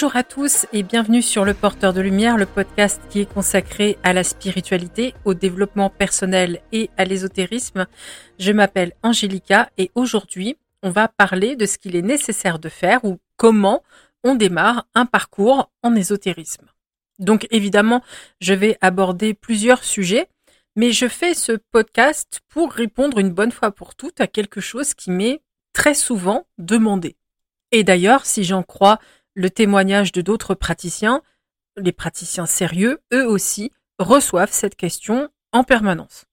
Bonjour à tous et bienvenue sur Le Porteur de Lumière, le podcast qui est consacré à la spiritualité, au développement personnel et à l'ésotérisme. Je m'appelle Angélica et aujourd'hui, on va parler de ce qu'il est nécessaire de faire ou comment on démarre un parcours en ésotérisme. Donc évidemment, je vais aborder plusieurs sujets, mais je fais ce podcast pour répondre une bonne fois pour toutes à quelque chose qui m'est très souvent demandé. Et d'ailleurs, si j'en crois le témoignage de d'autres praticiens, les praticiens sérieux, eux aussi, reçoivent cette question en permanence.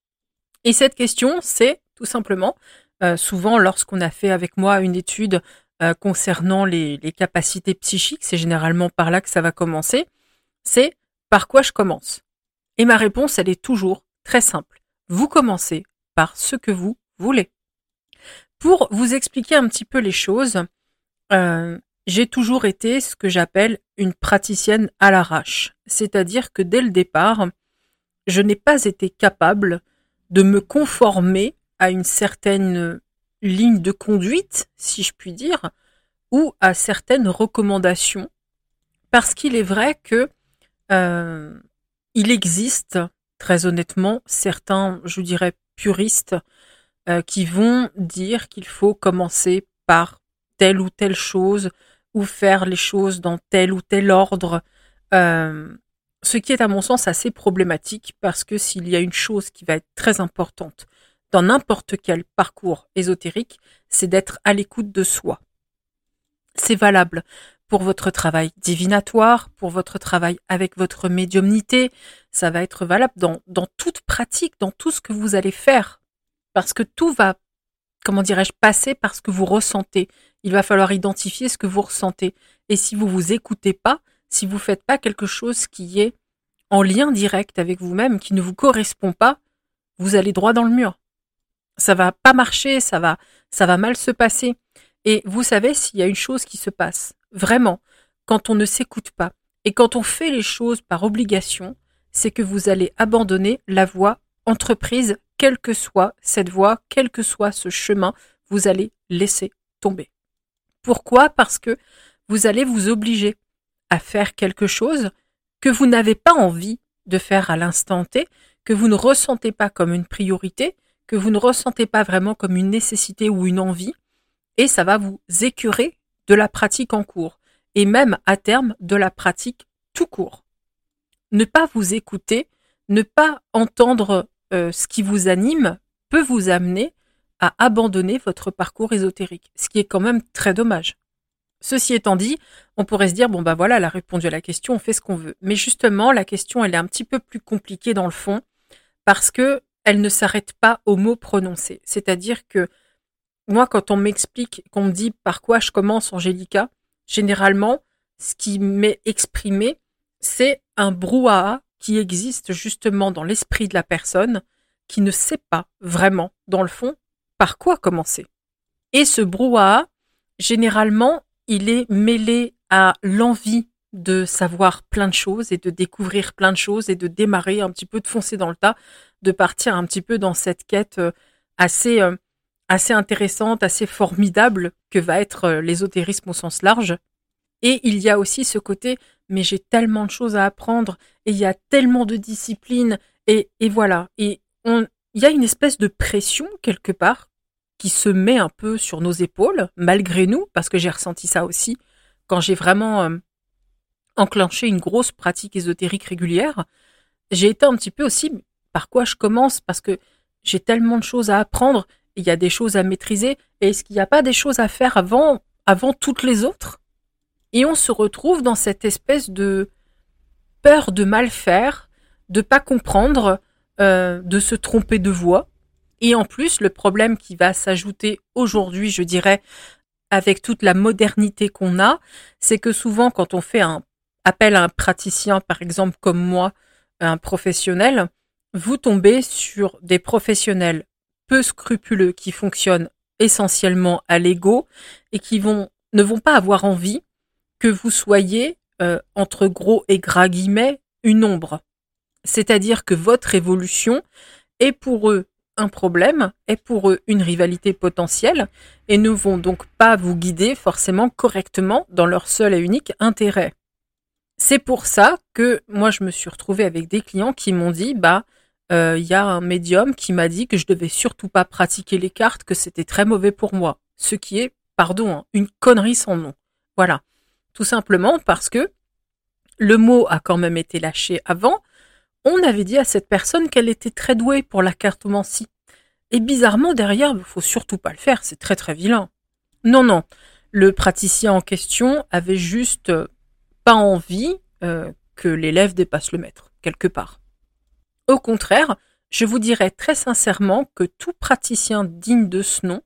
Et cette question, c'est tout simplement, euh, souvent lorsqu'on a fait avec moi une étude euh, concernant les, capacités psychiques, c'est généralement par là que ça va commencer, c'est par quoi je commence? Et ma réponse, elle est toujours très simple. Vous commencez par ce que vous voulez. Pour vous expliquer un petit peu les choses, euh, j'ai toujours été ce que j'appelle une praticienne à l'arrache. C'est-à-dire que dès le départ, je n'ai pas été capable de me conformer à une certaine ligne de conduite, si je puis dire, ou à certaines recommandations, parce qu'il est vrai que euh, il existe, très honnêtement, certains, je dirais, puristes, euh, qui vont dire qu'il faut commencer par telle ou telle chose, ou faire les choses dans tel ou tel ordre, euh, ce qui est à mon sens assez problématique parce que s'il y a une chose qui va être très importante dans n'importe quel parcours ésotérique, c'est d'être à l'écoute de soi. C'est valable pour votre travail divinatoire, pour votre travail avec votre médiumnité, ça va être valable dans, dans toute pratique, dans tout ce que vous allez faire, parce que tout va, comment dirais-je, passer par ce que vous ressentez. Il va falloir identifier ce que vous ressentez. Et si vous vous écoutez pas, si vous faites pas quelque chose qui est en lien direct avec vous-même, qui ne vous correspond pas, vous allez droit dans le mur. Ça va pas marcher, ça va, ça va mal se passer. Et vous savez s'il y a une chose qui se passe, vraiment, quand on ne s'écoute pas et quand on fait les choses par obligation, c'est que vous allez abandonner la voie entreprise, quelle que soit cette voie, quel que soit ce chemin, vous allez laisser tomber. Pourquoi? Parce que vous allez vous obliger à faire quelque chose que vous n'avez pas envie de faire à l'instant T, que vous ne ressentez pas comme une priorité, que vous ne ressentez pas vraiment comme une nécessité ou une envie, et ça va vous écurer de la pratique en cours, et même à terme de la pratique tout court. Ne pas vous écouter, ne pas entendre euh, ce qui vous anime peut vous amener à abandonner votre parcours ésotérique, ce qui est quand même très dommage. Ceci étant dit, on pourrait se dire bon bah voilà, elle a répondu à la question, on fait ce qu'on veut. Mais justement, la question elle est un petit peu plus compliquée dans le fond parce que elle ne s'arrête pas aux mots prononcés. C'est-à-dire que moi, quand on m'explique, qu'on me dit par quoi je commence, Angélica, généralement, ce qui m'est exprimé, c'est un brouhaha qui existe justement dans l'esprit de la personne qui ne sait pas vraiment, dans le fond, par quoi commencer. Et ce brouhaha, généralement, il est mêlé à l'envie de savoir plein de choses et de découvrir plein de choses et de démarrer un petit peu, de foncer dans le tas, de partir un petit peu dans cette quête euh, assez, euh, assez intéressante, assez formidable que va être euh, l'ésotérisme au sens large. Et il y a aussi ce côté, mais j'ai tellement de choses à apprendre et il y a tellement de disciplines et, et voilà. Et on, il y a une espèce de pression quelque part qui se met un peu sur nos épaules, malgré nous, parce que j'ai ressenti ça aussi quand j'ai vraiment euh, enclenché une grosse pratique ésotérique régulière. J'ai été un petit peu aussi par quoi je commence, parce que j'ai tellement de choses à apprendre, il y a des choses à maîtriser, et est-ce qu'il n'y a pas des choses à faire avant, avant toutes les autres? Et on se retrouve dans cette espèce de peur de mal faire, de pas comprendre, euh, de se tromper de voix. Et en plus, le problème qui va s'ajouter aujourd'hui, je dirais, avec toute la modernité qu'on a, c'est que souvent, quand on fait un appel à un praticien, par exemple comme moi, un professionnel, vous tombez sur des professionnels peu scrupuleux qui fonctionnent essentiellement à l'ego et qui ne vont pas avoir envie que vous soyez euh, entre gros et gras guillemets une ombre. C'est-à-dire que votre évolution est pour eux un problème est pour eux une rivalité potentielle et ne vont donc pas vous guider forcément correctement dans leur seul et unique intérêt. C'est pour ça que moi je me suis retrouvée avec des clients qui m'ont dit bah euh, il y a un médium qui m'a dit que je devais surtout pas pratiquer les cartes, que c'était très mauvais pour moi. Ce qui est, pardon, hein, une connerie sans nom. Voilà. Tout simplement parce que le mot a quand même été lâché avant. On avait dit à cette personne qu'elle était très douée pour la cartomancie. Et bizarrement, derrière, il faut surtout pas le faire, c'est très très vilain. Non, non. Le praticien en question avait juste euh, pas envie euh, que l'élève dépasse le maître, quelque part. Au contraire, je vous dirais très sincèrement que tout praticien digne de ce nom,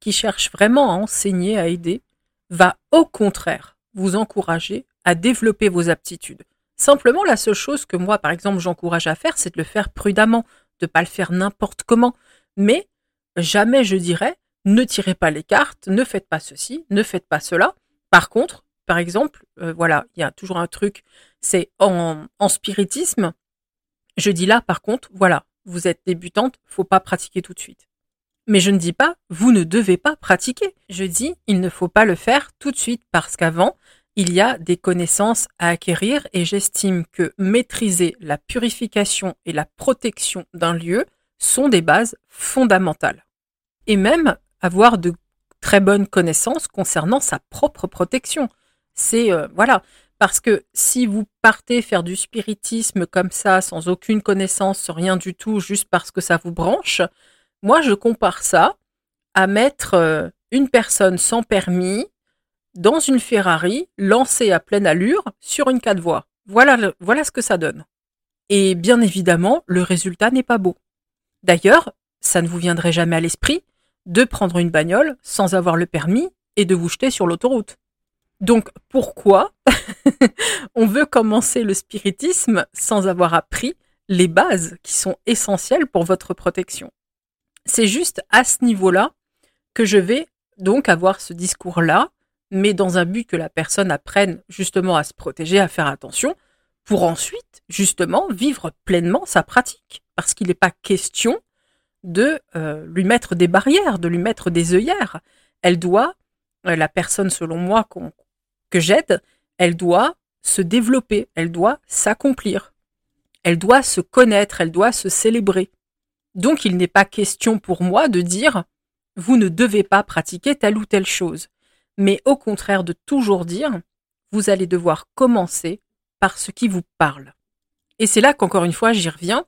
qui cherche vraiment à enseigner, à aider, va au contraire vous encourager à développer vos aptitudes. Simplement, la seule chose que moi, par exemple, j'encourage à faire, c'est de le faire prudemment, de pas le faire n'importe comment. Mais jamais je dirais, ne tirez pas les cartes, ne faites pas ceci, ne faites pas cela. Par contre, par exemple, euh, voilà, il y a toujours un truc, c'est en, en spiritisme, je dis là, par contre, voilà, vous êtes débutante, faut pas pratiquer tout de suite. Mais je ne dis pas, vous ne devez pas pratiquer. Je dis, il ne faut pas le faire tout de suite parce qu'avant, il y a des connaissances à acquérir et j'estime que maîtriser la purification et la protection d'un lieu sont des bases fondamentales. Et même avoir de très bonnes connaissances concernant sa propre protection. C'est, euh, voilà, parce que si vous partez faire du spiritisme comme ça, sans aucune connaissance, rien du tout, juste parce que ça vous branche, moi je compare ça à mettre euh, une personne sans permis dans une Ferrari lancée à pleine allure sur une quatre voies. Voilà, voilà ce que ça donne. Et bien évidemment, le résultat n'est pas beau. D'ailleurs, ça ne vous viendrait jamais à l'esprit de prendre une bagnole sans avoir le permis et de vous jeter sur l'autoroute. Donc pourquoi on veut commencer le spiritisme sans avoir appris les bases qui sont essentielles pour votre protection? C'est juste à ce niveau-là que je vais donc avoir ce discours-là, mais dans un but que la personne apprenne justement à se protéger, à faire attention, pour ensuite justement vivre pleinement sa pratique. Parce qu'il n'est pas question de euh, lui mettre des barrières, de lui mettre des œillères. Elle doit, euh, la personne selon moi que j'aide, elle doit se développer, elle doit s'accomplir, elle doit se connaître, elle doit se célébrer. Donc il n'est pas question pour moi de dire vous ne devez pas pratiquer telle ou telle chose, mais au contraire de toujours dire vous allez devoir commencer par ce qui vous parle. Et c'est là qu'encore une fois j'y reviens,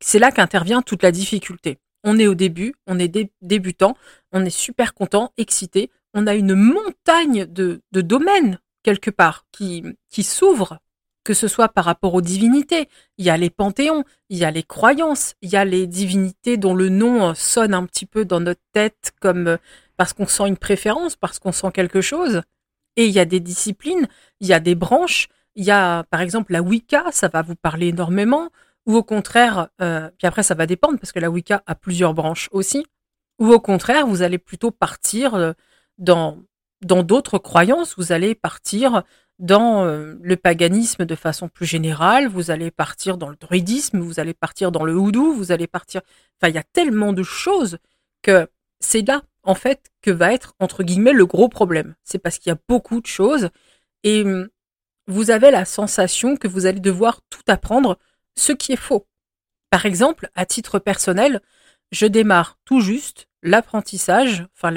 c'est là qu'intervient toute la difficulté. On est au début, on est débutant, on est super content, excité, on a une montagne de, domaines quelque part qui, qui s'ouvrent, que ce soit par rapport aux divinités. Il y a les panthéons, il y a les croyances, il y a les divinités dont le nom sonne un petit peu dans notre tête comme euh, parce qu'on sent une préférence, parce qu'on sent quelque chose. Et il y a des disciplines, il y a des branches, il y a par exemple la Wicca, ça va vous parler énormément, ou au contraire, euh, puis après ça va dépendre parce que la Wicca a plusieurs branches aussi, ou au contraire vous allez plutôt partir euh, dans d'autres croyances, vous allez partir dans euh, le paganisme de façon plus générale, vous allez partir dans le druidisme, vous allez partir dans le houdou, vous allez partir. Enfin, il y a tellement de choses que c'est là, en fait, que va être, entre guillemets, le gros problème. C'est parce qu'il y a beaucoup de choses et hum, vous avez la sensation que vous allez devoir tout apprendre, ce qui est faux. Par exemple, à titre personnel, je démarre tout juste l'apprentissage, enfin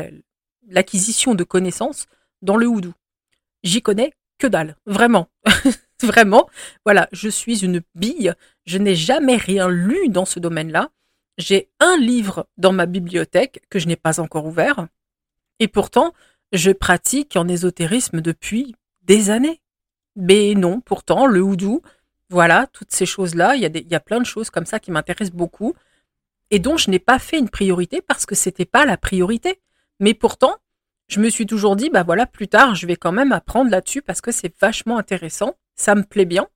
l'acquisition de connaissances dans le houdou. J'y connais que dalle, vraiment. vraiment. Voilà, je suis une bille, je n'ai jamais rien lu dans ce domaine-là. J'ai un livre dans ma bibliothèque que je n'ai pas encore ouvert. Et pourtant, je pratique en ésotérisme depuis des années. Mais non, pourtant, le houdou, voilà, toutes ces choses-là, il y, a y a plein de choses comme ça qui m'intéressent beaucoup et dont je n'ai pas fait une priorité parce que c'était pas la priorité. Mais pourtant, je me suis toujours dit, bah voilà, plus tard, je vais quand même apprendre là-dessus parce que c'est vachement intéressant, ça me plaît bien.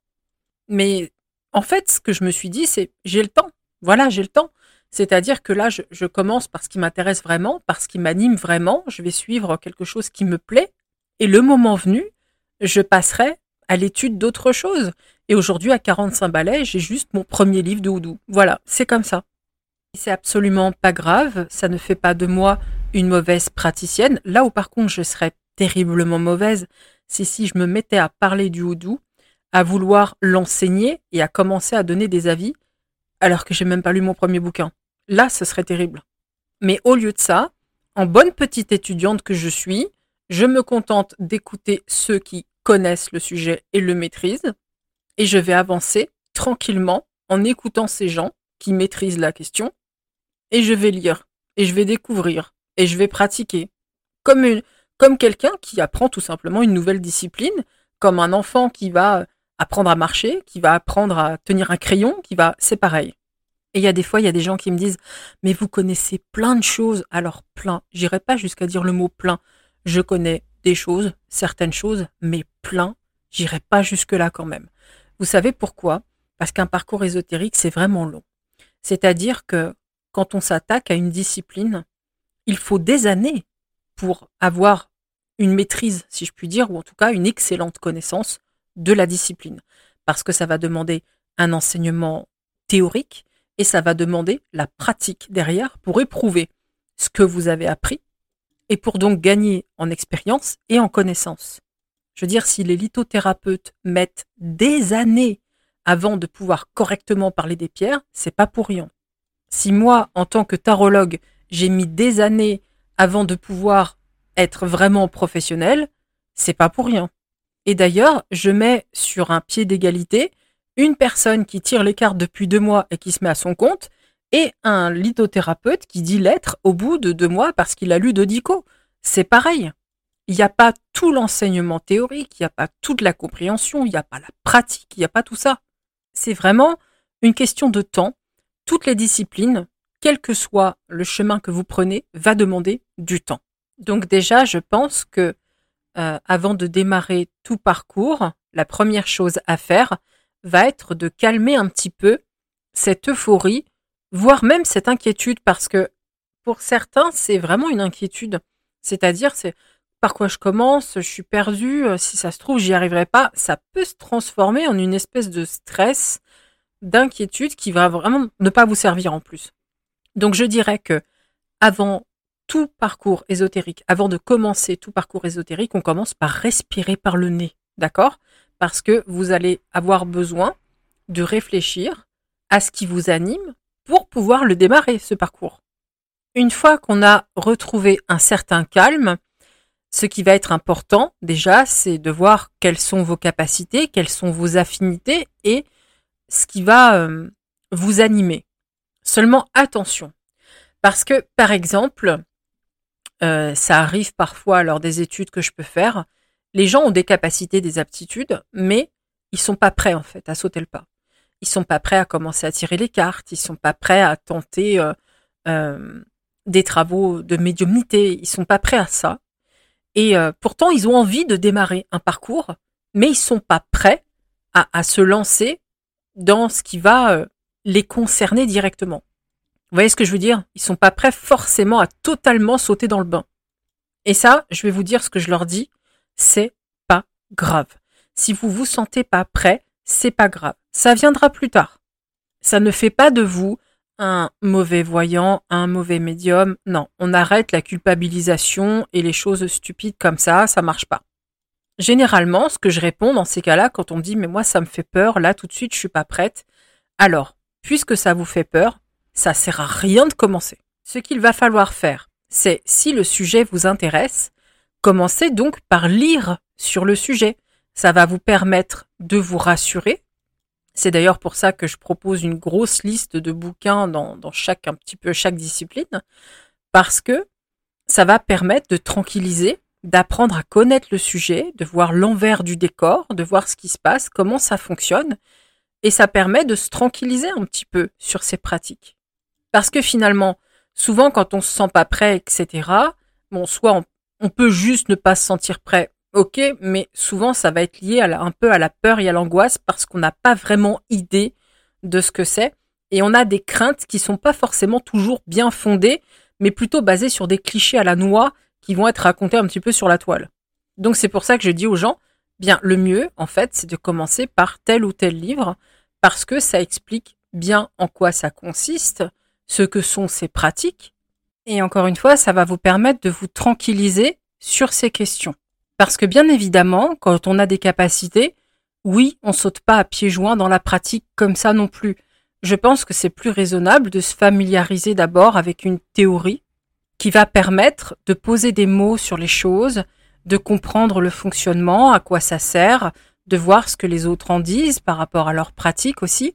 Mais en fait, ce que je me suis dit, c'est j'ai le temps. Voilà, j'ai le temps. C'est-à-dire que là, je, commence par ce qui m'intéresse vraiment, par ce qui m'anime vraiment. Je vais suivre quelque chose qui me plaît. Et le moment venu, je passerai à l'étude d'autres choses. Et aujourd'hui, à 45 balais, j'ai juste mon premier livre de Houdou. Voilà, c'est comme ça. C'est absolument pas grave, ça ne fait pas de moi une mauvaise praticienne. Là où par contre je serais terriblement mauvaise, c'est si je me mettais à parler du houdou, à vouloir l'enseigner et à commencer à donner des avis alors que j'ai même pas lu mon premier bouquin. Là, ce serait terrible. Mais au lieu de ça, en bonne petite étudiante que je suis, je me contente d'écouter ceux qui connaissent le sujet et le maîtrisent, et je vais avancer tranquillement en écoutant ces gens qui maîtrisent la question, et je vais lire, et je vais découvrir, et je vais pratiquer. Comme, comme quelqu'un qui apprend tout simplement une nouvelle discipline, comme un enfant qui va apprendre à marcher, qui va apprendre à tenir un crayon, qui va, c'est pareil. Et il y a des fois, il y a des gens qui me disent, mais vous connaissez plein de choses. Alors plein, j'irai pas jusqu'à dire le mot plein. Je connais des choses, certaines choses, mais plein, j'irai pas jusque là quand même. Vous savez pourquoi? Parce qu'un parcours ésotérique, c'est vraiment long. C'est-à-dire que quand on s'attaque à une discipline, il faut des années pour avoir une maîtrise, si je puis dire, ou en tout cas une excellente connaissance de la discipline. Parce que ça va demander un enseignement théorique, et ça va demander la pratique derrière pour éprouver ce que vous avez appris et pour donc gagner en expérience et en connaissance. Je veux dire, si les lithothérapeutes mettent des années avant de pouvoir correctement parler des pierres, c'est pas pour rien. Si moi, en tant que tarologue, j'ai mis des années avant de pouvoir être vraiment professionnel, c'est pas pour rien. Et d'ailleurs, je mets sur un pied d'égalité une personne qui tire les cartes depuis deux mois et qui se met à son compte, et un lithothérapeute qui dit l'être au bout de deux mois parce qu'il a lu Dodico. C'est pareil. Il n'y a pas tout l'enseignement théorique, il n'y a pas toute la compréhension, il n'y a pas la pratique, il n'y a pas tout ça. C'est vraiment une question de temps. Toutes les disciplines, quel que soit le chemin que vous prenez, va demander du temps. Donc déjà, je pense que euh, avant de démarrer tout parcours, la première chose à faire, va être de calmer un petit peu cette euphorie, voire même cette inquiétude, parce que pour certains, c'est vraiment une inquiétude. C'est-à-dire, c'est par quoi je commence, je suis perdu, euh, si ça se trouve, j'y arriverai pas. Ça peut se transformer en une espèce de stress, d'inquiétude qui va vraiment ne pas vous servir en plus. Donc je dirais que avant tout parcours ésotérique, avant de commencer tout parcours ésotérique, on commence par respirer par le nez. D'accord? Parce que vous allez avoir besoin de réfléchir à ce qui vous anime pour pouvoir le démarrer, ce parcours. Une fois qu'on a retrouvé un certain calme, ce qui va être important déjà, c'est de voir quelles sont vos capacités, quelles sont vos affinités et ce qui va euh, vous animer. Seulement attention, parce que par exemple, euh, ça arrive parfois lors des études que je peux faire, les gens ont des capacités, des aptitudes, mais ils sont pas prêts en fait à sauter le pas. Ils sont pas prêts à commencer à tirer les cartes. Ils sont pas prêts à tenter euh, euh, des travaux de médiumnité. Ils sont pas prêts à ça. Et euh, pourtant, ils ont envie de démarrer un parcours, mais ils sont pas prêts à, à se lancer dans ce qui va les concerner directement. Vous voyez ce que je veux dire? Ils sont pas prêts forcément à totalement sauter dans le bain. Et ça, je vais vous dire ce que je leur dis c'est pas grave. Si vous vous sentez pas prêt, c'est pas grave. Ça viendra plus tard. Ça ne fait pas de vous un mauvais voyant, un mauvais médium. Non, on arrête la culpabilisation et les choses stupides comme ça, ça marche pas. Généralement, ce que je réponds dans ces cas-là, quand on dit mais moi ça me fait peur, là tout de suite je suis pas prête. Alors, puisque ça vous fait peur, ça sert à rien de commencer. Ce qu'il va falloir faire, c'est si le sujet vous intéresse, Commencez donc par lire sur le sujet. Ça va vous permettre de vous rassurer. C'est d'ailleurs pour ça que je propose une grosse liste de bouquins dans, chaque, discipline, parce que ça va permettre de tranquilliser, d'apprendre à connaître le sujet, de voir l'envers du décor, de voir ce qui se passe, comment ça fonctionne, et ça permet de se tranquilliser un petit peu sur ces pratiques. Parce que finalement, souvent quand on se sent pas prêt, etc., bon, soit on on peut juste ne pas se sentir prêt. Ok, mais souvent ça va être lié à un peu à la peur et à l'angoisse parce qu'on n'a pas vraiment idée de ce que c'est et on a des craintes qui sont pas forcément toujours bien fondées, mais plutôt basées sur des clichés à la noix qui vont être racontés un petit peu sur la toile. Donc c'est pour ça que je dis aux gens, bien le mieux en fait, c'est de commencer par tel ou tel livre parce que ça explique bien en quoi ça consiste, ce que sont ces pratiques. Et encore une fois, ça va vous permettre de vous tranquilliser sur ces questions. Parce que bien évidemment, quand on a des capacités, oui, on saute pas à pieds joints dans la pratique comme ça non plus. Je pense que c'est plus raisonnable de se familiariser d'abord avec une théorie qui va permettre de poser des mots sur les choses, de comprendre le fonctionnement, à quoi ça sert, de voir ce que les autres en disent par rapport à leur pratique aussi.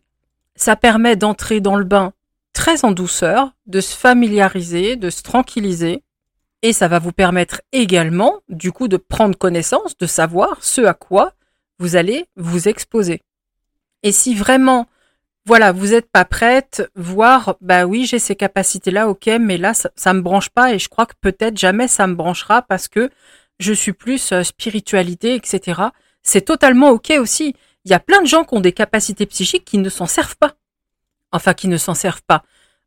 Ça permet d'entrer dans le bain très en douceur, de se familiariser, de se tranquilliser, et ça va vous permettre également, du coup, de prendre connaissance, de savoir ce à quoi vous allez vous exposer. Et si vraiment, voilà, vous n'êtes pas prête, voir, bah oui, j'ai ces capacités-là, ok, mais là, ça, ça me branche pas, et je crois que peut-être jamais ça me branchera parce que je suis plus euh, spiritualité, etc. C'est totalement ok aussi. Il y a plein de gens qui ont des capacités psychiques qui ne s'en servent pas. Enfin, qui ne s'en servent pas.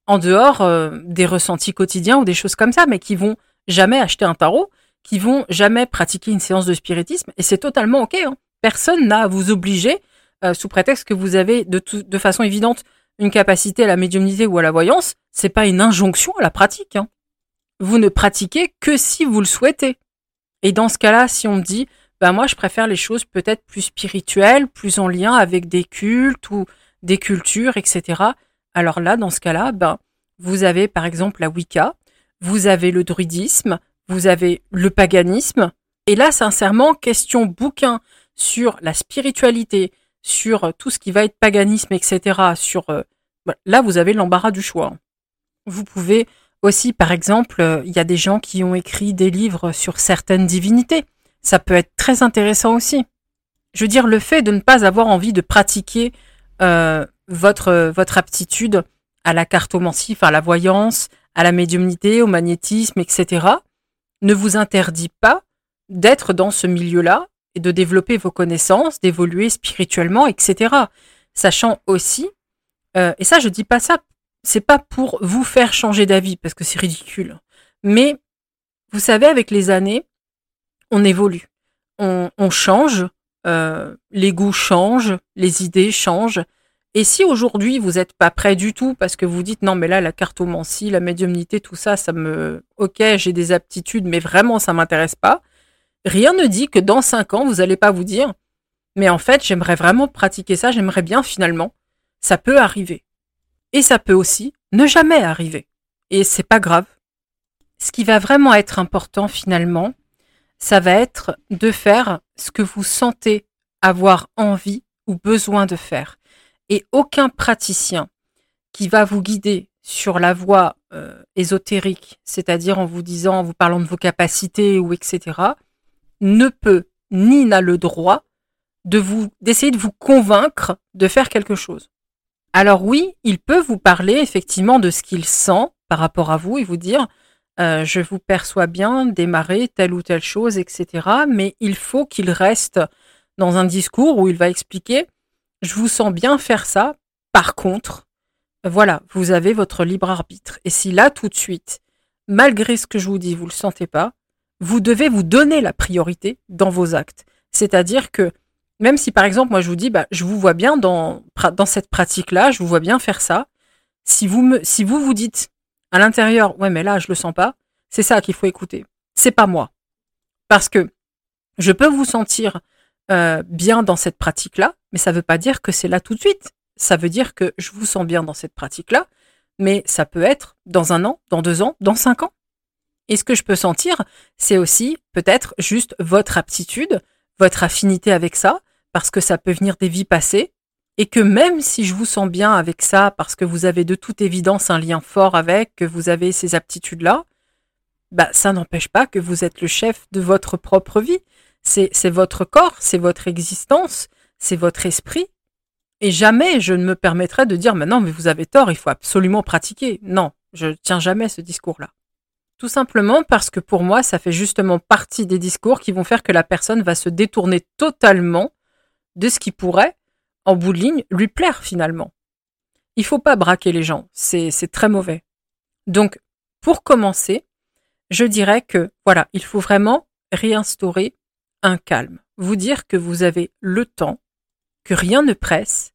En dehors euh, des ressentis quotidiens ou des choses comme ça, mais qui vont jamais acheter un tarot, qui vont jamais pratiquer une séance de spiritisme, et c'est totalement ok. Hein. Personne n'a à vous obliger, euh, sous prétexte que vous avez de, façon évidente une capacité à la médiumnité ou à la voyance, c'est pas une injonction à la pratique. Hein. Vous ne pratiquez que si vous le souhaitez. Et dans ce cas-là, si on me dit, ben moi je préfère les choses peut-être plus spirituelles, plus en lien avec des cultes ou des cultures, etc. Alors là, dans ce cas-là, ben vous avez par exemple la Wicca, vous avez le druidisme, vous avez le paganisme. Et là, sincèrement, question bouquin sur la spiritualité, sur tout ce qui va être paganisme, etc. Sur euh, là, vous avez l'embarras du choix. Vous pouvez aussi, par exemple, euh, il y a des gens qui ont écrit des livres sur certaines divinités. Ça peut être très intéressant aussi. Je veux dire, le fait de ne pas avoir envie de pratiquer euh, votre, votre aptitude à la cartomancie, à la voyance, à la médiumnité, au magnétisme, etc., ne vous interdit pas d'être dans ce milieu-là et de développer vos connaissances, d'évoluer spirituellement, etc. Sachant aussi, euh, et ça je dis pas ça c'est pas pour vous faire changer d'avis parce que c'est ridicule. Mais vous savez, avec les années, on évolue, on, change, euh, les goûts changent, les idées changent. Et si aujourd'hui vous n'êtes pas prêt du tout parce que vous dites non mais là la cartomancie, la médiumnité, tout ça, ça me, ok, j'ai des aptitudes, mais vraiment ça m'intéresse pas. Rien ne dit que dans cinq ans vous n'allez pas vous dire, mais en fait j'aimerais vraiment pratiquer ça, j'aimerais bien finalement. Ça peut arriver. Et ça peut aussi ne jamais arriver. Et c'est pas grave. Ce qui va vraiment être important finalement, ça va être de faire ce que vous sentez avoir envie ou besoin de faire. Et aucun praticien qui va vous guider sur la voie euh, ésotérique, c'est-à-dire en vous disant, en vous parlant de vos capacités ou etc., ne peut ni n'a le droit de vous d'essayer de vous convaincre de faire quelque chose. Alors oui, il peut vous parler effectivement de ce qu'il sent par rapport à vous et vous dire euh, je vous perçois bien démarrer telle ou telle chose, etc. Mais il faut qu'il reste dans un discours où il va expliquer je vous sens bien faire ça. Par contre, voilà, vous avez votre libre arbitre. Et si là, tout de suite, malgré ce que je vous dis, vous le sentez pas, vous devez vous donner la priorité dans vos actes. C'est-à-dire que même si par exemple, moi je vous dis, bah, je vous vois bien dans, dans cette pratique-là, je vous vois bien faire ça. Si vous me, si vous vous dites à l'intérieur, ouais, mais là je le sens pas, c'est ça qu'il faut écouter. C'est pas moi. Parce que je peux vous sentir euh, bien dans cette pratique-là, mais ça veut pas dire que c'est là tout de suite. Ça veut dire que je vous sens bien dans cette pratique-là, mais ça peut être dans un an, dans deux ans, dans cinq ans. Et ce que je peux sentir, c'est aussi peut-être juste votre aptitude, votre affinité avec ça, parce que ça peut venir des vies passées, et que même si je vous sens bien avec ça, parce que vous avez de toute évidence un lien fort avec, que vous avez ces aptitudes-là, bah, ça n'empêche pas que vous êtes le chef de votre propre vie. C'est, votre corps, c'est votre existence, c'est votre esprit. Et jamais je ne me permettrai de dire, mais non, mais vous avez tort, il faut absolument pratiquer. Non, je tiens jamais ce discours-là. Tout simplement parce que pour moi, ça fait justement partie des discours qui vont faire que la personne va se détourner totalement de ce qui pourrait, bout de ligne, lui plaire finalement. Il faut pas braquer les gens, c'est très mauvais. Donc, pour commencer, je dirais que, voilà, il faut vraiment réinstaurer un calme, vous dire que vous avez le temps, que rien ne presse,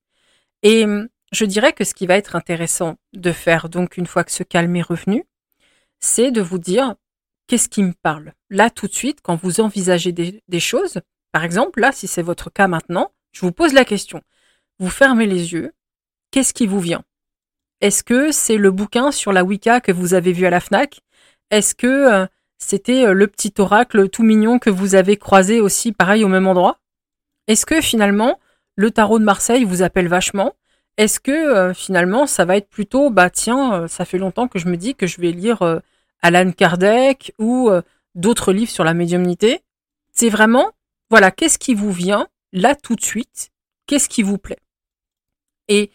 et je dirais que ce qui va être intéressant de faire, donc une fois que ce calme est revenu, c'est de vous dire qu'est-ce qui me parle. Là, tout de suite, quand vous envisagez des choses, par exemple, là, si c'est votre cas maintenant, je vous pose la question. Vous fermez les yeux. Qu'est-ce qui vous vient? Est-ce que c'est le bouquin sur la Wicca que vous avez vu à la FNAC? Est-ce que euh, c'était euh, le petit oracle tout mignon que vous avez croisé aussi pareil au même endroit? Est-ce que finalement le tarot de Marseille vous appelle vachement? Est-ce que euh, finalement ça va être plutôt bah tiens, ça fait longtemps que je me dis que je vais lire Alan Kardec ou d'autres livres sur la médiumnité? C'est vraiment voilà, qu'est-ce qui vous vient là tout de suite? Qu'est-ce qui vous plaît? Et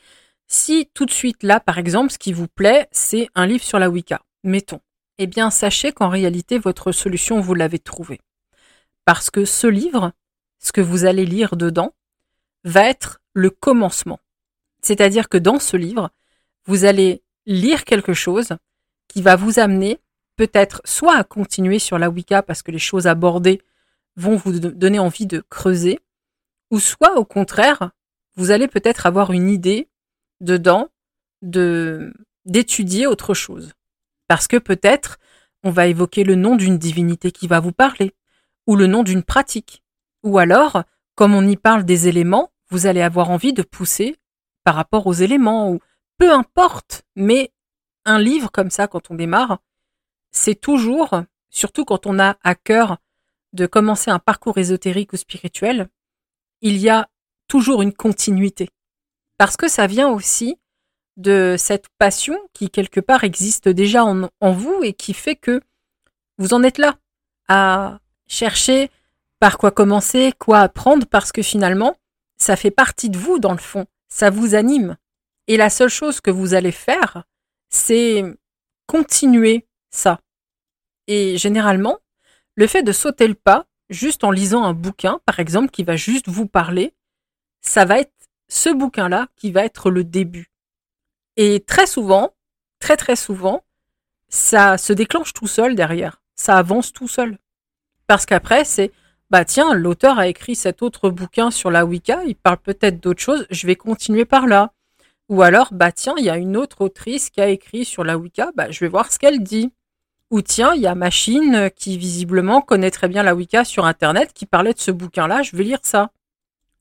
si tout de suite là, par exemple, ce qui vous plaît, c'est un livre sur la Wicca, mettons, eh bien sachez qu'en réalité, votre solution, vous l'avez trouvée. Parce que ce livre, ce que vous allez lire dedans, va être le commencement. C'est-à-dire que dans ce livre, vous allez lire quelque chose qui va vous amener peut-être soit à continuer sur la Wicca parce que les choses abordées vont vous donner envie de creuser, ou soit au contraire, vous allez peut-être avoir une idée dedans de d'étudier autre chose. Parce que peut-être on va évoquer le nom d'une divinité qui va vous parler, ou le nom d'une pratique. Ou alors, comme on y parle des éléments, vous allez avoir envie de pousser par rapport aux éléments, ou peu importe, mais un livre comme ça, quand on démarre, c'est toujours, surtout quand on a à cœur de commencer un parcours ésotérique ou spirituel, il y a toujours une continuité. Parce que ça vient aussi de cette passion qui quelque part existe déjà en, vous et qui fait que vous en êtes là à chercher par quoi commencer, quoi apprendre, parce que finalement, ça fait partie de vous dans le fond, ça vous anime. Et la seule chose que vous allez faire, c'est continuer ça. Et généralement, le fait de sauter le pas, juste en lisant un bouquin, par exemple, qui va juste vous parler, ça va être ce bouquin-là qui va être le début. Et très souvent, très très souvent, ça se déclenche tout seul derrière. Ça avance tout seul. Parce qu'après, c'est, bah tiens, l'auteur a écrit cet autre bouquin sur la Wicca, il parle peut-être d'autre chose, je vais continuer par là. Ou alors, bah tiens, il y a une autre autrice qui a écrit sur la Wicca, bah je vais voir ce qu'elle dit. Ou tiens, il y a Machine qui visiblement connaît très bien la Wicca sur Internet qui parlait de ce bouquin-là, je vais lire ça.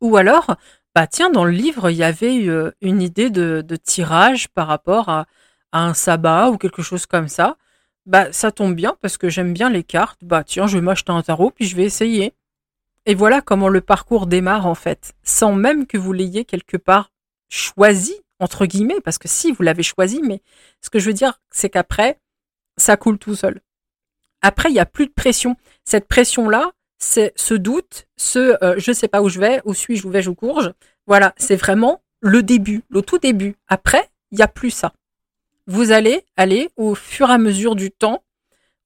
Ou alors, bah tiens, dans le livre, il y avait une idée de, tirage par rapport à, un sabbat ou quelque chose comme ça. Bah ça tombe bien parce que j'aime bien les cartes. Bah tiens, je vais m'acheter un tarot puis je vais essayer. Et voilà comment le parcours démarre en fait, sans même que vous l'ayez quelque part choisi entre guillemets, parce que si vous l'avez choisi, mais ce que je veux dire, c'est qu'après, ça coule tout seul. Après, il n'y a plus de pression. Cette pression-là, c'est ce doute, ce je euh, je sais pas où je vais, où suis-je, où vais-je, où courge. Voilà, c'est vraiment le début, le tout début. Après, il n'y a plus ça. Vous allez aller au fur et à mesure du temps,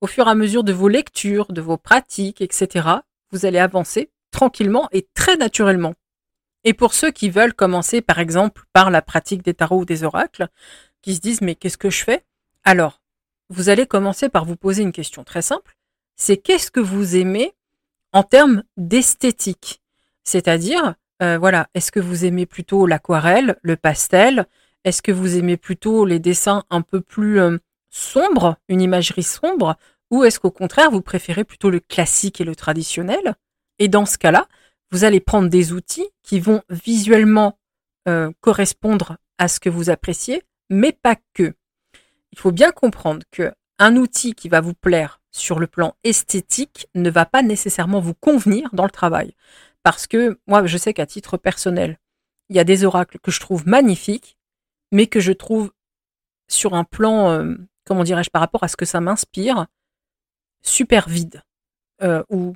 au fur et à mesure de vos lectures, de vos pratiques, etc. Vous allez avancer tranquillement et très naturellement. Et pour ceux qui veulent commencer, par exemple, par la pratique des tarots ou des oracles, qui se disent mais qu'est-ce que je fais? Alors, vous allez commencer par vous poser une question très simple. C'est qu'est-ce que vous aimez en termes d'esthétique. C'est-à-dire, euh, voilà, est-ce que vous aimez plutôt l'aquarelle, le pastel? Est-ce que vous aimez plutôt les dessins un peu plus euh, sombres, une imagerie sombre? Ou est-ce qu'au contraire, vous préférez plutôt le classique et le traditionnel? Et dans ce cas-là, vous allez prendre des outils qui vont visuellement euh, correspondre à ce que vous appréciez, mais pas que. Il faut bien comprendre que un outil qui va vous plaire sur le plan esthétique ne va pas nécessairement vous convenir dans le travail. Parce que moi, je sais qu'à titre personnel, il y a des oracles que je trouve magnifiques, mais que je trouve sur un plan, euh, comment dirais-je, par rapport à ce que ça m'inspire, super vide euh, ou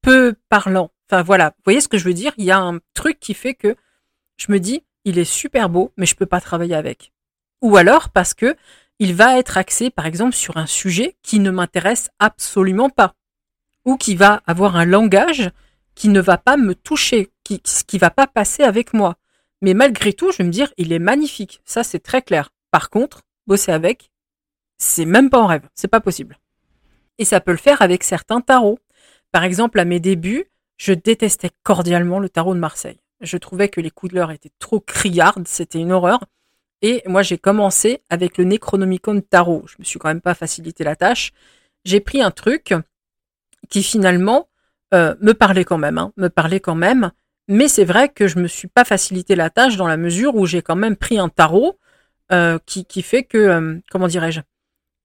peu parlant. Enfin voilà, vous voyez ce que je veux dire? Il y a un truc qui fait que je me dis, il est super beau, mais je peux pas travailler avec. Ou alors parce que il va être axé, par exemple, sur un sujet qui ne m'intéresse absolument pas, ou qui va avoir un langage qui ne va pas me toucher, qui, qui va pas passer avec moi. Mais malgré tout, je vais me dire, il est magnifique. Ça, c'est très clair. Par contre, bosser avec, c'est même pas en rêve. C'est pas possible. Et ça peut le faire avec certains tarots. Par exemple, à mes débuts, je détestais cordialement le tarot de Marseille. Je trouvais que les couleurs étaient trop criardes, c'était une horreur. Et moi, j'ai commencé avec le Necronomicon Tarot. Je me suis quand même pas facilité la tâche. J'ai pris un truc qui finalement euh, me parlait quand même, hein, me parlait quand même. Mais c'est vrai que je me suis pas facilité la tâche dans la mesure où j'ai quand même pris un tarot euh, qui, fait que, euh, comment dirais-je,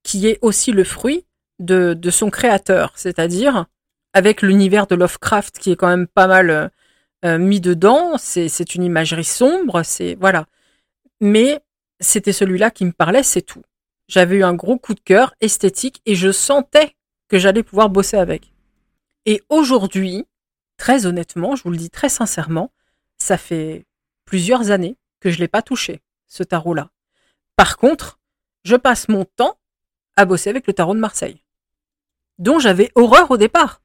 qui est aussi le fruit de, de son créateur, c'est-à-dire avec l'univers de Lovecraft qui est quand même pas mal mis dedans. C'est une imagerie sombre, c'est voilà. Mais c'était celui-là qui me parlait, c'est tout. J'avais eu un gros coup de cœur esthétique et je sentais que j'allais pouvoir bosser avec. Et aujourd'hui, très honnêtement, je vous le dis très sincèrement, ça fait plusieurs années que je l'ai pas touché, ce tarot-là. Par contre, je passe mon temps à bosser avec le tarot de Marseille, dont j'avais horreur au départ.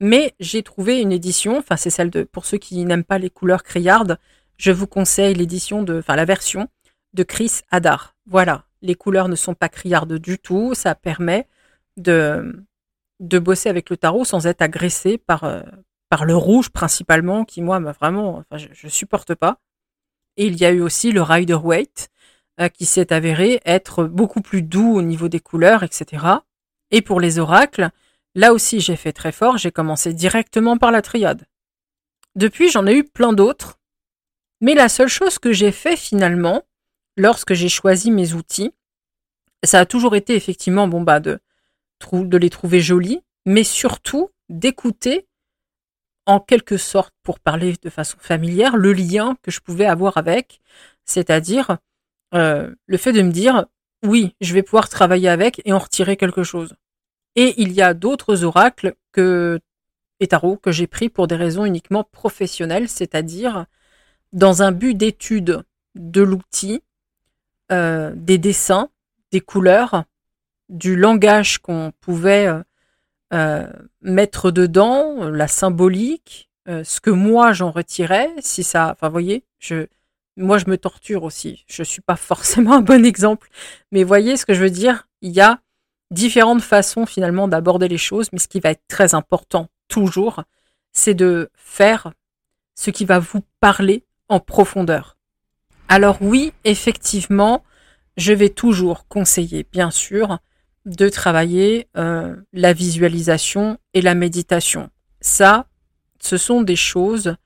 Mais j'ai trouvé une édition, enfin c'est celle de, pour ceux qui n'aiment pas les couleurs criardes, je vous conseille l'édition de, enfin la version de Chris Hadar. Voilà, les couleurs ne sont pas criardes du tout, ça permet de, de bosser avec le tarot sans être agressé par, euh, par le rouge principalement, qui moi m'a vraiment, je, ne supporte pas. Et il y a eu aussi le Rider Waite, euh, qui s'est avéré être beaucoup plus doux au niveau des couleurs, etc. Et pour les oracles, là aussi j'ai fait très fort, j'ai commencé directement par la triade. Depuis, j'en ai eu plein d'autres, mais la seule chose que j'ai fait finalement, lorsque j'ai choisi mes outils, ça a toujours été effectivement bon bah de, les trouver jolis, mais surtout d'écouter en quelque sorte, pour parler de façon familière, le lien que je pouvais avoir avec, c'est-à-dire euh, le fait de me dire oui, je vais pouvoir travailler avec et en retirer quelque chose. Et il y a d'autres oracles que et que j'ai pris pour des raisons uniquement professionnelles, c'est-à-dire dans un but d'étude de l'outil, euh, des dessins, des couleurs, du langage qu'on pouvait euh, euh, mettre dedans, la symbolique, ce que moi j'en retirais, si ça, enfin, vous voyez, je, moi je me torture aussi. Je suis pas forcément un bon exemple, mais voyez ce que je veux dire? Il y a différentes façons finalement d'aborder les choses, mais ce qui va être très important toujours, c'est de faire ce qui va vous parler en profondeur. Alors oui, effectivement, je vais toujours conseiller, bien sûr, de travailler euh, la visualisation et la méditation. Ça, ce sont des choses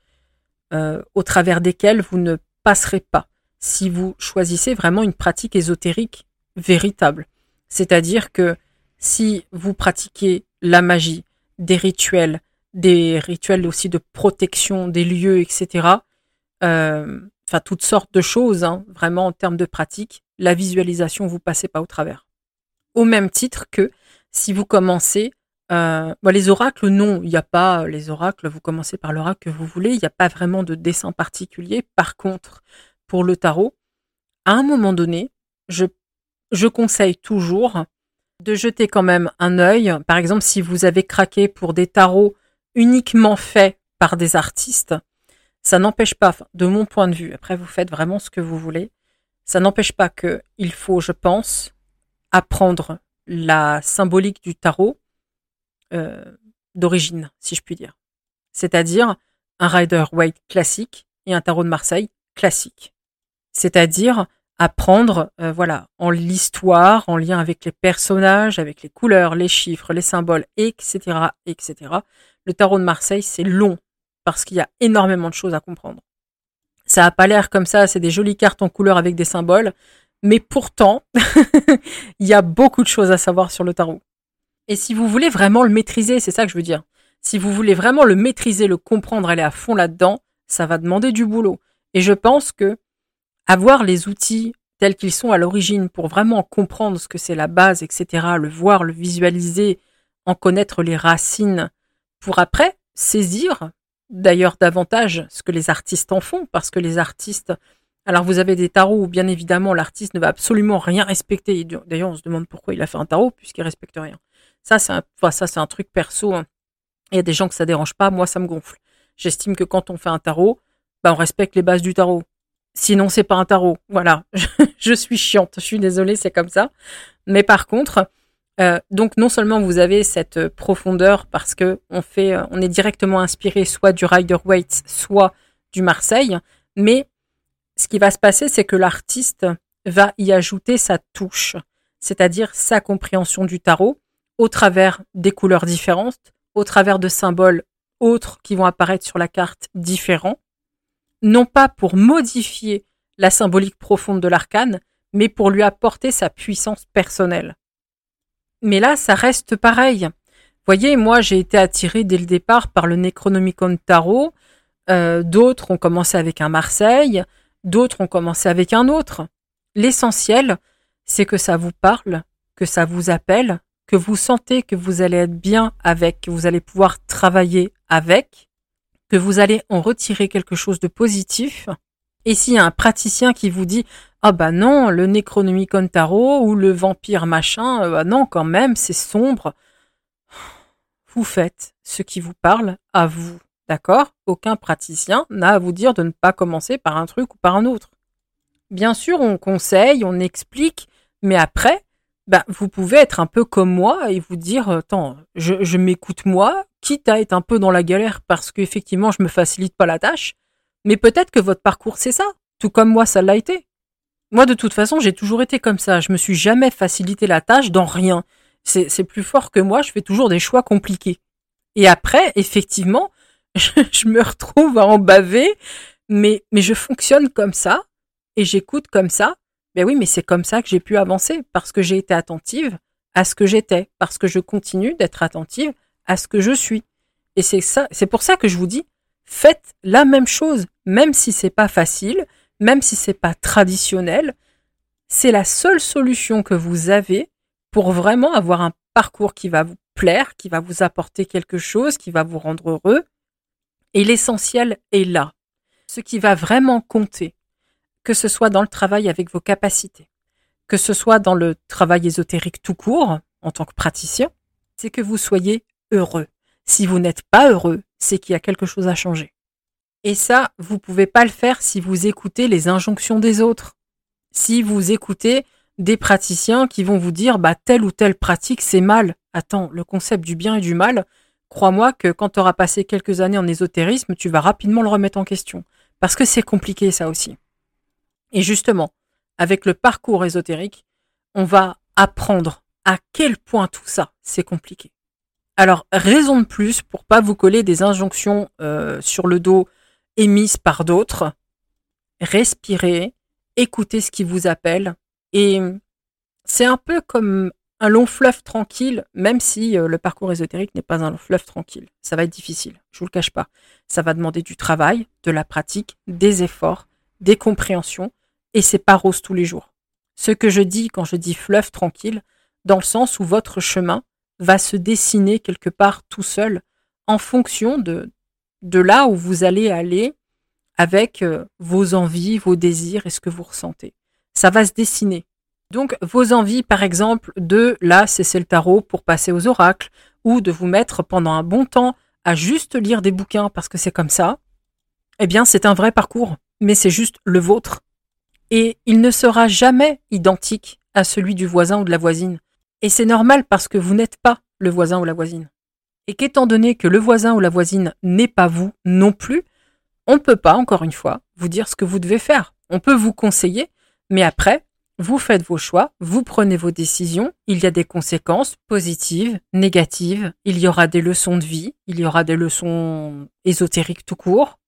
euh, au travers desquelles vous ne passerez pas si vous choisissez vraiment une pratique ésotérique véritable. C'est-à-dire que si vous pratiquez la magie, des rituels, des rituels aussi de protection des lieux, etc., enfin toutes sortes de choses, hein, vraiment en termes de pratique, la visualisation, vous passez pas au travers. Au même titre que si vous commencez, euh, les oracles, non, il n'y a pas les oracles, vous commencez par l'oracle que vous voulez, il n'y a pas vraiment de dessin particulier. Par contre, pour le tarot, à un moment donné, je, je conseille toujours de jeter quand même un œil. Par exemple, si vous avez craqué pour des tarots uniquement faits par des artistes, ça n'empêche pas, de mon point de vue, après vous faites vraiment ce que vous voulez, ça n'empêche pas que il faut, je pense, apprendre la symbolique du tarot euh, d'origine, si je puis dire. C'est-à-dire un Rider Waite classique et un tarot de Marseille classique. C'est-à-dire apprendre, euh, voilà, en l'histoire, en lien avec les personnages, avec les couleurs, les chiffres, les symboles, etc., etc. Le tarot de Marseille, c'est long parce qu'il y a énormément de choses à comprendre. Ça a pas l'air comme ça, c'est des jolies cartes en couleur avec des symboles, mais pourtant, il y a beaucoup de choses à savoir sur le tarot. Et si vous voulez vraiment le maîtriser, c'est ça que je veux dire. Si vous voulez vraiment le maîtriser, le comprendre, aller à fond là-dedans, ça va demander du boulot. Et je pense que avoir les outils tels qu'ils sont à l'origine pour vraiment comprendre ce que c'est la base, etc., le voir, le visualiser, en connaître les racines, pour après saisir d'ailleurs davantage ce que les artistes en font, parce que les artistes, alors vous avez des tarots où bien évidemment l'artiste ne va absolument rien respecter. D'ailleurs on se demande pourquoi il a fait un tarot puisqu'il respecte rien. Ça c'est un, enfin, un truc perso. Hein. Il y a des gens que ça dérange pas, moi ça me gonfle. J'estime que quand on fait un tarot, bah, on respecte les bases du tarot. Sinon c'est pas un tarot. Voilà, je suis chiante, je suis désolée, c'est comme ça. Mais par contre, euh, donc non seulement vous avez cette profondeur parce que on fait, euh, on est directement inspiré soit du Rider Waite, soit du Marseille, mais ce qui va se passer, c'est que l'artiste va y ajouter sa touche, c'est-à-dire sa compréhension du tarot au travers des couleurs différentes, au travers de symboles autres qui vont apparaître sur la carte différents, non pas pour modifier la symbolique profonde de l'arcane, mais pour lui apporter sa puissance personnelle. Mais là, ça reste pareil. Voyez, moi, j'ai été attiré dès le départ par le Necronomicon Tarot. Euh, d'autres ont commencé avec un Marseille, d'autres ont commencé avec un autre. L'essentiel, c'est que ça vous parle, que ça vous appelle, que vous sentez que vous allez être bien avec, que vous allez pouvoir travailler avec, que vous allez en retirer quelque chose de positif. Et s'il y a un praticien qui vous dit ah bah non, le Necronomicon Tarot ou le vampire machin, euh, bah non quand même, c'est sombre. Vous faites ce qui vous parle à vous, d'accord? Aucun praticien n'a à vous dire de ne pas commencer par un truc ou par un autre. Bien sûr, on conseille, on explique, mais après, bah, vous pouvez être un peu comme moi et vous dire, euh, attends, je, m'écoute moi, quitte à être un peu dans la galère parce qu'effectivement, je me facilite pas la tâche, mais peut-être que votre parcours, c'est ça, tout comme moi, ça l'a été. Moi, de toute façon, j'ai toujours été comme ça. Je me suis jamais facilité la tâche dans rien. C'est plus fort que moi. Je fais toujours des choix compliqués. Et après, effectivement, je, me retrouve à en baver, mais, mais je fonctionne comme ça et j'écoute comme ça. Ben oui, mais c'est comme ça que j'ai pu avancer parce que j'ai été attentive à ce que j'étais, parce que je continue d'être attentive à ce que je suis. Et c'est ça, c'est pour ça que je vous dis, faites la même chose, même si c'est pas facile, même si c'est pas traditionnel. C'est la seule solution que vous avez pour vraiment avoir un parcours qui va vous plaire, qui va vous apporter quelque chose, qui va vous rendre heureux. Et l'essentiel est là. Ce qui va vraiment compter, que ce soit dans le travail avec vos capacités, que ce soit dans le travail ésotérique tout court, en tant que praticien, c'est que vous soyez heureux. Si vous n'êtes pas heureux, c'est qu'il y a quelque chose à changer. Et ça, vous pouvez pas le faire si vous écoutez les injonctions des autres. Si vous écoutez des praticiens qui vont vous dire, bah, telle ou telle pratique, c'est mal. Attends, le concept du bien et du mal, crois-moi que quand tu auras passé quelques années en ésotérisme, tu vas rapidement le remettre en question. Parce que c'est compliqué, ça aussi. Et justement, avec le parcours ésotérique, on va apprendre à quel point tout ça, c'est compliqué. Alors, raison de plus pour pas vous coller des injonctions euh, sur le dos émises par d'autres. Respirez, écoutez ce qui vous appelle. Et c'est un peu comme un long fleuve tranquille, même si euh, le parcours ésotérique n'est pas un long fleuve tranquille. Ça va être difficile, je vous le cache pas. Ça va demander du travail, de la pratique, des efforts, des compréhensions, et c'est pas rose tous les jours. Ce que je dis quand je dis fleuve tranquille, dans le sens où votre chemin va se dessiner quelque part tout seul en fonction de, de là où vous allez aller avec euh, vos envies, vos désirs et ce que vous ressentez. Ça va se dessiner. Donc vos envies, par exemple, de là cesser le tarot pour passer aux oracles, ou de vous mettre pendant un bon temps à juste lire des bouquins parce que c'est comme ça, eh bien c'est un vrai parcours, mais c'est juste le vôtre et il ne sera jamais identique à celui du voisin ou de la voisine. Et c'est normal parce que vous n'êtes pas le voisin ou la voisine. Et qu'étant donné que le voisin ou la voisine n'est pas vous non plus, on ne peut pas, encore une fois, vous dire ce que vous devez faire. On peut vous conseiller, mais après, vous faites vos choix, vous prenez vos décisions, il y a des conséquences positives, négatives, il y aura des leçons de vie, il y aura des leçons ésotériques tout court,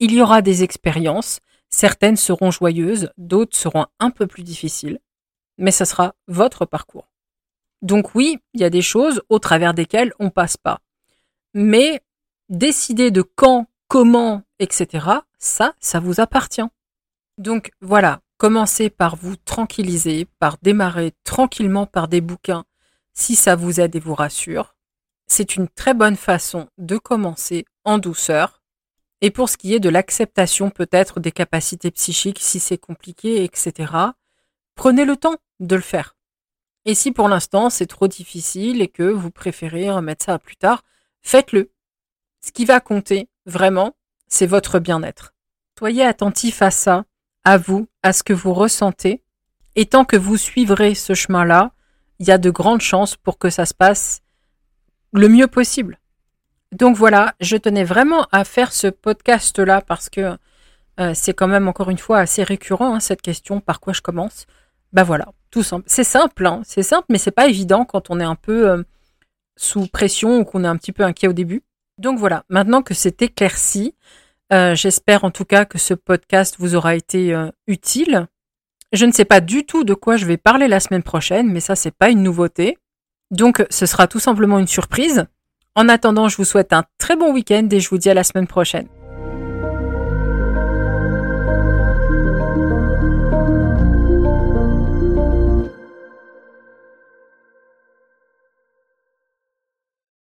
il y aura des expériences, Certaines seront joyeuses, d'autres seront un peu plus difficiles, mais ce sera votre parcours. Donc oui, il y a des choses au travers desquelles on passe pas. Mais décider de quand, comment, etc., ça, ça vous appartient. Donc voilà, commencez par vous tranquilliser, par démarrer tranquillement par des bouquins si ça vous aide et vous rassure. C'est une très bonne façon de commencer en douceur et pour ce qui est de l'acceptation peut-être des capacités psychiques, si c'est compliqué, etc., prenez le temps de le faire. Et si pour l'instant c'est trop difficile et que vous préférez remettre ça à plus tard, faites-le. Ce qui va compter, vraiment, c'est votre bien-être. Soyez attentif à ça, à vous, à ce que vous ressentez, et tant que vous suivrez ce chemin-là, il y a de grandes chances pour que ça se passe le mieux possible. Donc voilà, je tenais vraiment à faire ce podcast-là parce que euh, c'est quand même encore une fois assez récurrent hein, cette question par quoi je commence? Bah voilà, C'est simple, hein, c'est simple, mais c'est pas évident quand on est un peu euh, sous pression ou qu'on est un petit peu inquiet au début. Donc voilà, maintenant que c'est éclairci, euh, j'espère en tout cas que ce podcast vous aura été utile. Je ne sais pas du tout de quoi je vais parler la semaine prochaine, mais ça c'est pas une nouveauté. Donc ce sera tout simplement une surprise. En attendant, je vous souhaite un très bon week-end et je vous dis à la semaine prochaine.